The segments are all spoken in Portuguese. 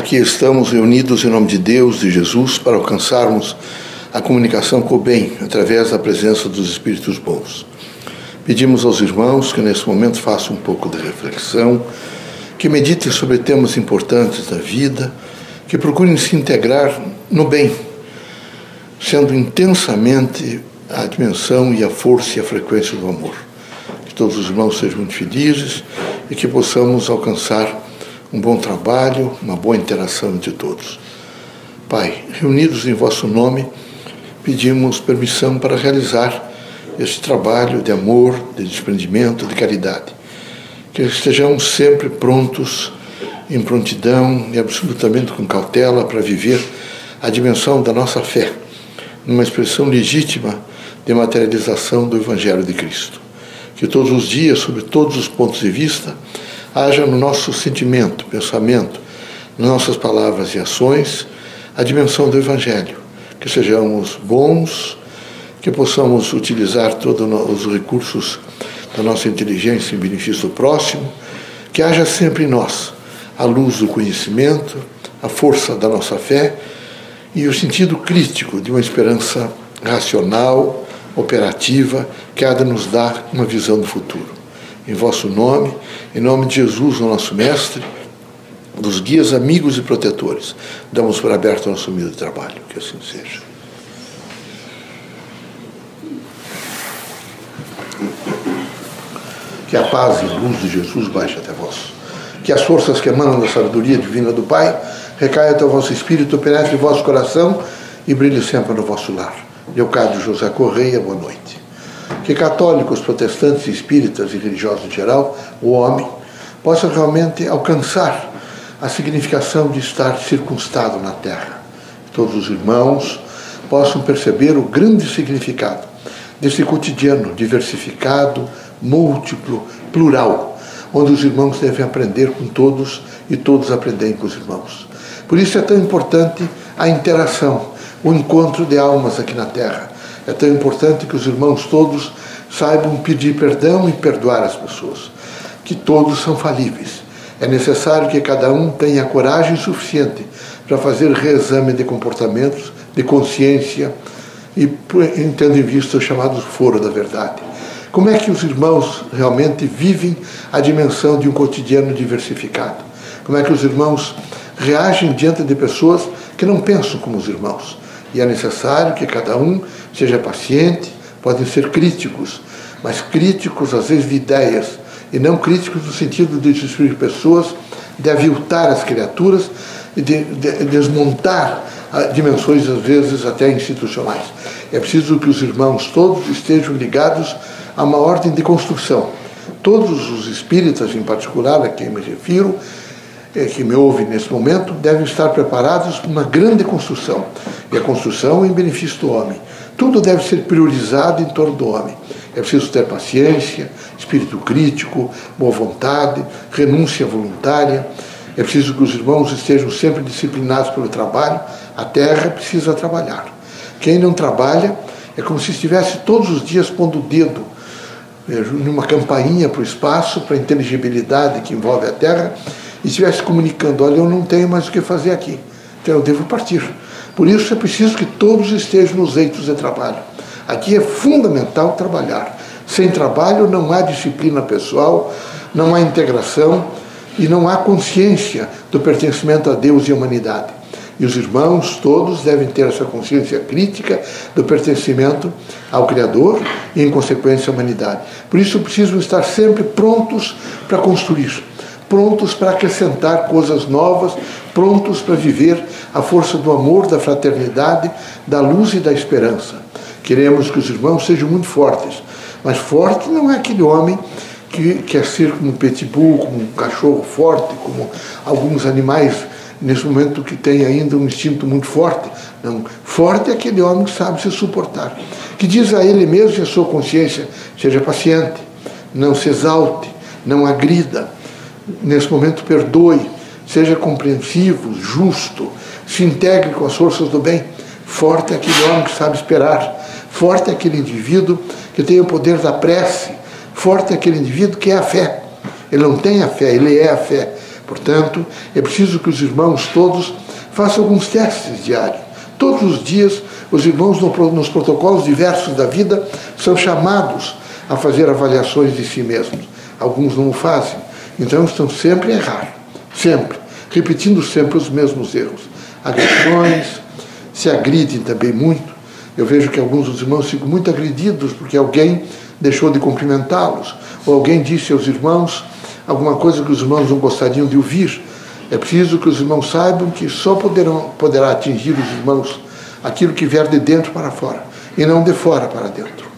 Aqui estamos reunidos em nome de Deus, de Jesus, para alcançarmos a comunicação com o bem, através da presença dos Espíritos bons. Pedimos aos irmãos que nesse momento façam um pouco de reflexão, que meditem sobre temas importantes da vida, que procurem se integrar no bem, sendo intensamente a dimensão e a força e a frequência do amor. Que todos os irmãos sejam muito felizes e que possamos alcançar um bom trabalho, uma boa interação entre todos. Pai, reunidos em vosso nome, pedimos permissão para realizar este trabalho de amor, de desprendimento, de caridade. Que estejamos sempre prontos, em prontidão e absolutamente com cautela para viver a dimensão da nossa fé, numa expressão legítima de materialização do Evangelho de Cristo. Que todos os dias, sob todos os pontos de vista, haja no nosso sentimento, pensamento, nossas palavras e ações, a dimensão do Evangelho. Que sejamos bons, que possamos utilizar todos os recursos da nossa inteligência em benefício do próximo, que haja sempre em nós a luz do conhecimento, a força da nossa fé e o sentido crítico de uma esperança racional, operativa, que há de nos dar uma visão do futuro em vosso nome, em nome de Jesus, o nosso Mestre, dos guias, amigos e protetores. Damos por aberto o nosso humilde trabalho. Que assim seja. Que a paz e a luz de Jesus baixe até vós. Que as forças que emanam da sabedoria divina do Pai recaiam até o vosso espírito, penetre em vosso coração e brilhe sempre no vosso lar. Leocádio José Correia, boa noite que católicos, protestantes, espíritas e religiosos em geral, o homem, possa realmente alcançar a significação de estar circunstado na Terra. Todos os irmãos possam perceber o grande significado desse cotidiano diversificado, múltiplo, plural, onde os irmãos devem aprender com todos e todos aprendem com os irmãos. Por isso é tão importante a interação, o encontro de almas aqui na Terra é tão importante que os irmãos todos saibam pedir perdão e perdoar as pessoas, que todos são falíveis. É necessário que cada um tenha coragem suficiente para fazer reexame de comportamentos, de consciência e tendo em vista o chamado foro da verdade. Como é que os irmãos realmente vivem a dimensão de um cotidiano diversificado? Como é que os irmãos reagem diante de pessoas que não pensam como os irmãos? E é necessário que cada um seja paciente, podem ser críticos, mas críticos às vezes de ideias, e não críticos no sentido de destruir pessoas, de aviltar as criaturas e de, de, de desmontar dimensões, às vezes, até institucionais. É preciso que os irmãos todos estejam ligados a uma ordem de construção. Todos os espíritas, em particular, a quem me refiro, é, que me ouve nesse momento, devem estar preparados para uma grande construção. E a construção em benefício do homem. Tudo deve ser priorizado em torno do homem. É preciso ter paciência, espírito crítico, boa vontade, renúncia voluntária. É preciso que os irmãos estejam sempre disciplinados pelo trabalho. A terra precisa trabalhar. Quem não trabalha é como se estivesse todos os dias pondo o dedo é, numa campainha para o espaço, para a inteligibilidade que envolve a terra, e estivesse comunicando: olha, eu não tenho mais o que fazer aqui, então eu devo partir. Por isso é preciso que todos estejam nos eitos de trabalho. Aqui é fundamental trabalhar. Sem trabalho não há disciplina pessoal, não há integração e não há consciência do pertencimento a Deus e à humanidade. E os irmãos todos devem ter essa consciência crítica do pertencimento ao Criador e, em consequência, à humanidade. Por isso, precisam estar sempre prontos para construir prontos para acrescentar coisas novas, prontos para viver a força do amor, da fraternidade, da luz e da esperança. Queremos que os irmãos sejam muito fortes, mas forte não é aquele homem que quer ser como um pitbull, como um cachorro forte, como alguns animais nesse momento que tem ainda um instinto muito forte. Não, forte é aquele homem que sabe se suportar, que diz a ele mesmo e a sua consciência: seja paciente, não se exalte, não agrida, nesse momento, perdoe, seja compreensivo, justo, se integre com as forças do bem. Forte é aquele homem que sabe esperar. Forte é aquele indivíduo que tem o poder da prece. Forte é aquele indivíduo que é a fé. Ele não tem a fé, ele é a fé. Portanto, é preciso que os irmãos todos façam alguns testes diários. Todos os dias, os irmãos nos protocolos diversos da vida são chamados a fazer avaliações de si mesmos. Alguns não o fazem, então estão sempre a errar, sempre, repetindo sempre os mesmos erros. Agressões, se agridem também muito. Eu vejo que alguns dos irmãos ficam muito agredidos porque alguém deixou de cumprimentá-los, ou alguém disse aos irmãos alguma coisa que os irmãos não gostariam de ouvir. É preciso que os irmãos saibam que só poderão, poderá atingir os irmãos aquilo que vier de dentro para fora, e não de fora para dentro.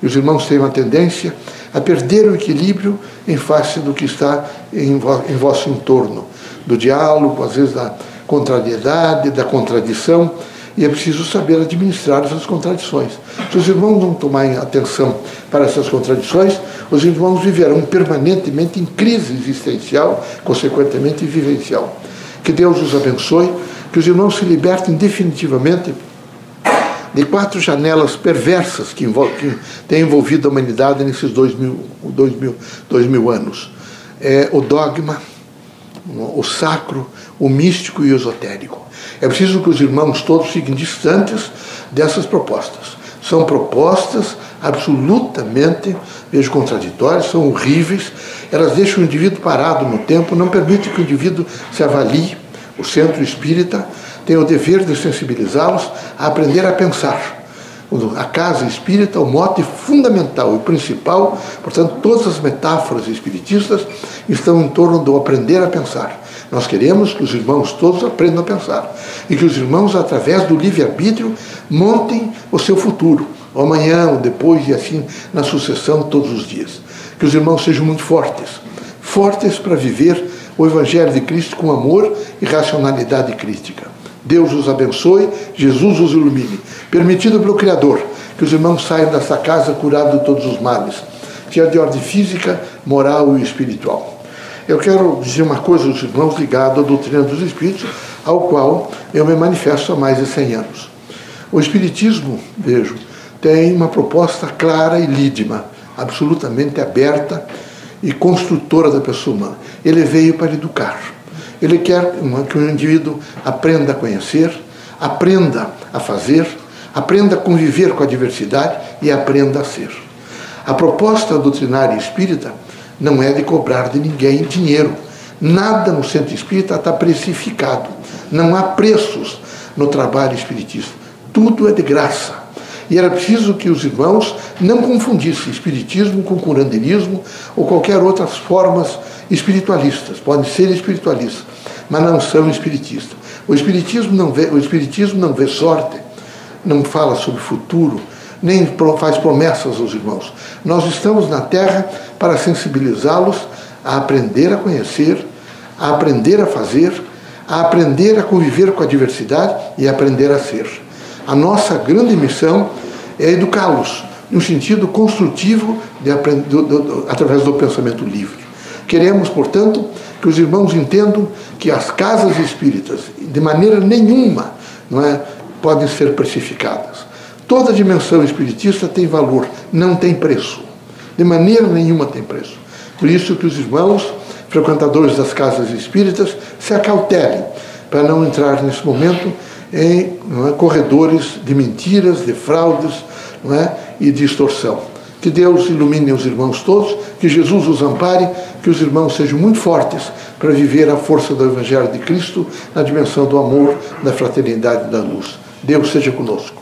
E os irmãos têm uma tendência a perder o equilíbrio em face do que está em, vo, em vosso entorno, do diálogo, às vezes da contrariedade, da contradição, e é preciso saber administrar essas contradições. Se os irmãos não tomarem atenção para essas contradições, os irmãos viverão permanentemente em crise existencial, consequentemente vivencial. Que Deus os abençoe, que os irmãos se libertem definitivamente de quatro janelas perversas que, que têm envolvido a humanidade nesses dois mil, dois mil, dois mil anos. É, o dogma, o sacro, o místico e o esotérico. É preciso que os irmãos todos fiquem distantes dessas propostas. São propostas absolutamente, vejo, contraditórias, são horríveis, elas deixam o indivíduo parado no tempo, não permitem que o indivíduo se avalie. O centro espírita tem o dever de sensibilizá-los a aprender a pensar. A casa espírita, o mote fundamental e principal, portanto, todas as metáforas espiritistas estão em torno do aprender a pensar. Nós queremos que os irmãos todos aprendam a pensar e que os irmãos, através do livre-arbítrio, montem o seu futuro, ou amanhã, ou depois e assim na sucessão todos os dias. Que os irmãos sejam muito fortes fortes para viver o Evangelho de Cristo com amor e racionalidade crítica. Deus os abençoe, Jesus os ilumine. Permitido pelo Criador que os irmãos saiam desta casa curados de todos os males, que é de ordem física, moral e espiritual. Eu quero dizer uma coisa aos irmãos ligado à doutrina dos Espíritos, ao qual eu me manifesto há mais de 100 anos. O Espiritismo, vejo, tem uma proposta clara e lídima, absolutamente aberta e construtora da pessoa humana. Ele veio para educar. Ele quer que o indivíduo aprenda a conhecer, aprenda a fazer, aprenda a conviver com a diversidade e aprenda a ser. A proposta doutrinária espírita não é de cobrar de ninguém dinheiro. Nada no centro espírita está precificado. Não há preços no trabalho espiritista. Tudo é de graça. E era preciso que os irmãos não confundissem espiritismo com curandeirismo ou qualquer outras formas espiritualistas. Podem ser espiritualistas, mas não são espiritistas. O espiritismo não vê, o espiritismo não vê sorte, não fala sobre futuro, nem faz promessas aos irmãos. Nós estamos na Terra para sensibilizá-los a aprender a conhecer, a aprender a fazer, a aprender a conviver com a diversidade e aprender a ser. A nossa grande missão é educá-los no sentido construtivo de, através do pensamento livre. Queremos, portanto, que os irmãos entendam que as casas espíritas, de maneira nenhuma, não é, podem ser precificadas. Toda dimensão espiritista tem valor, não tem preço. De maneira nenhuma tem preço. Por isso que os irmãos, frequentadores das casas espíritas, se acautelem para não entrar nesse momento em é, corredores de mentiras, de fraudes é, e de extorsão. Que Deus ilumine os irmãos todos, que Jesus os ampare, que os irmãos sejam muito fortes para viver a força do Evangelho de Cristo na dimensão do amor, da fraternidade e da luz. Deus seja conosco.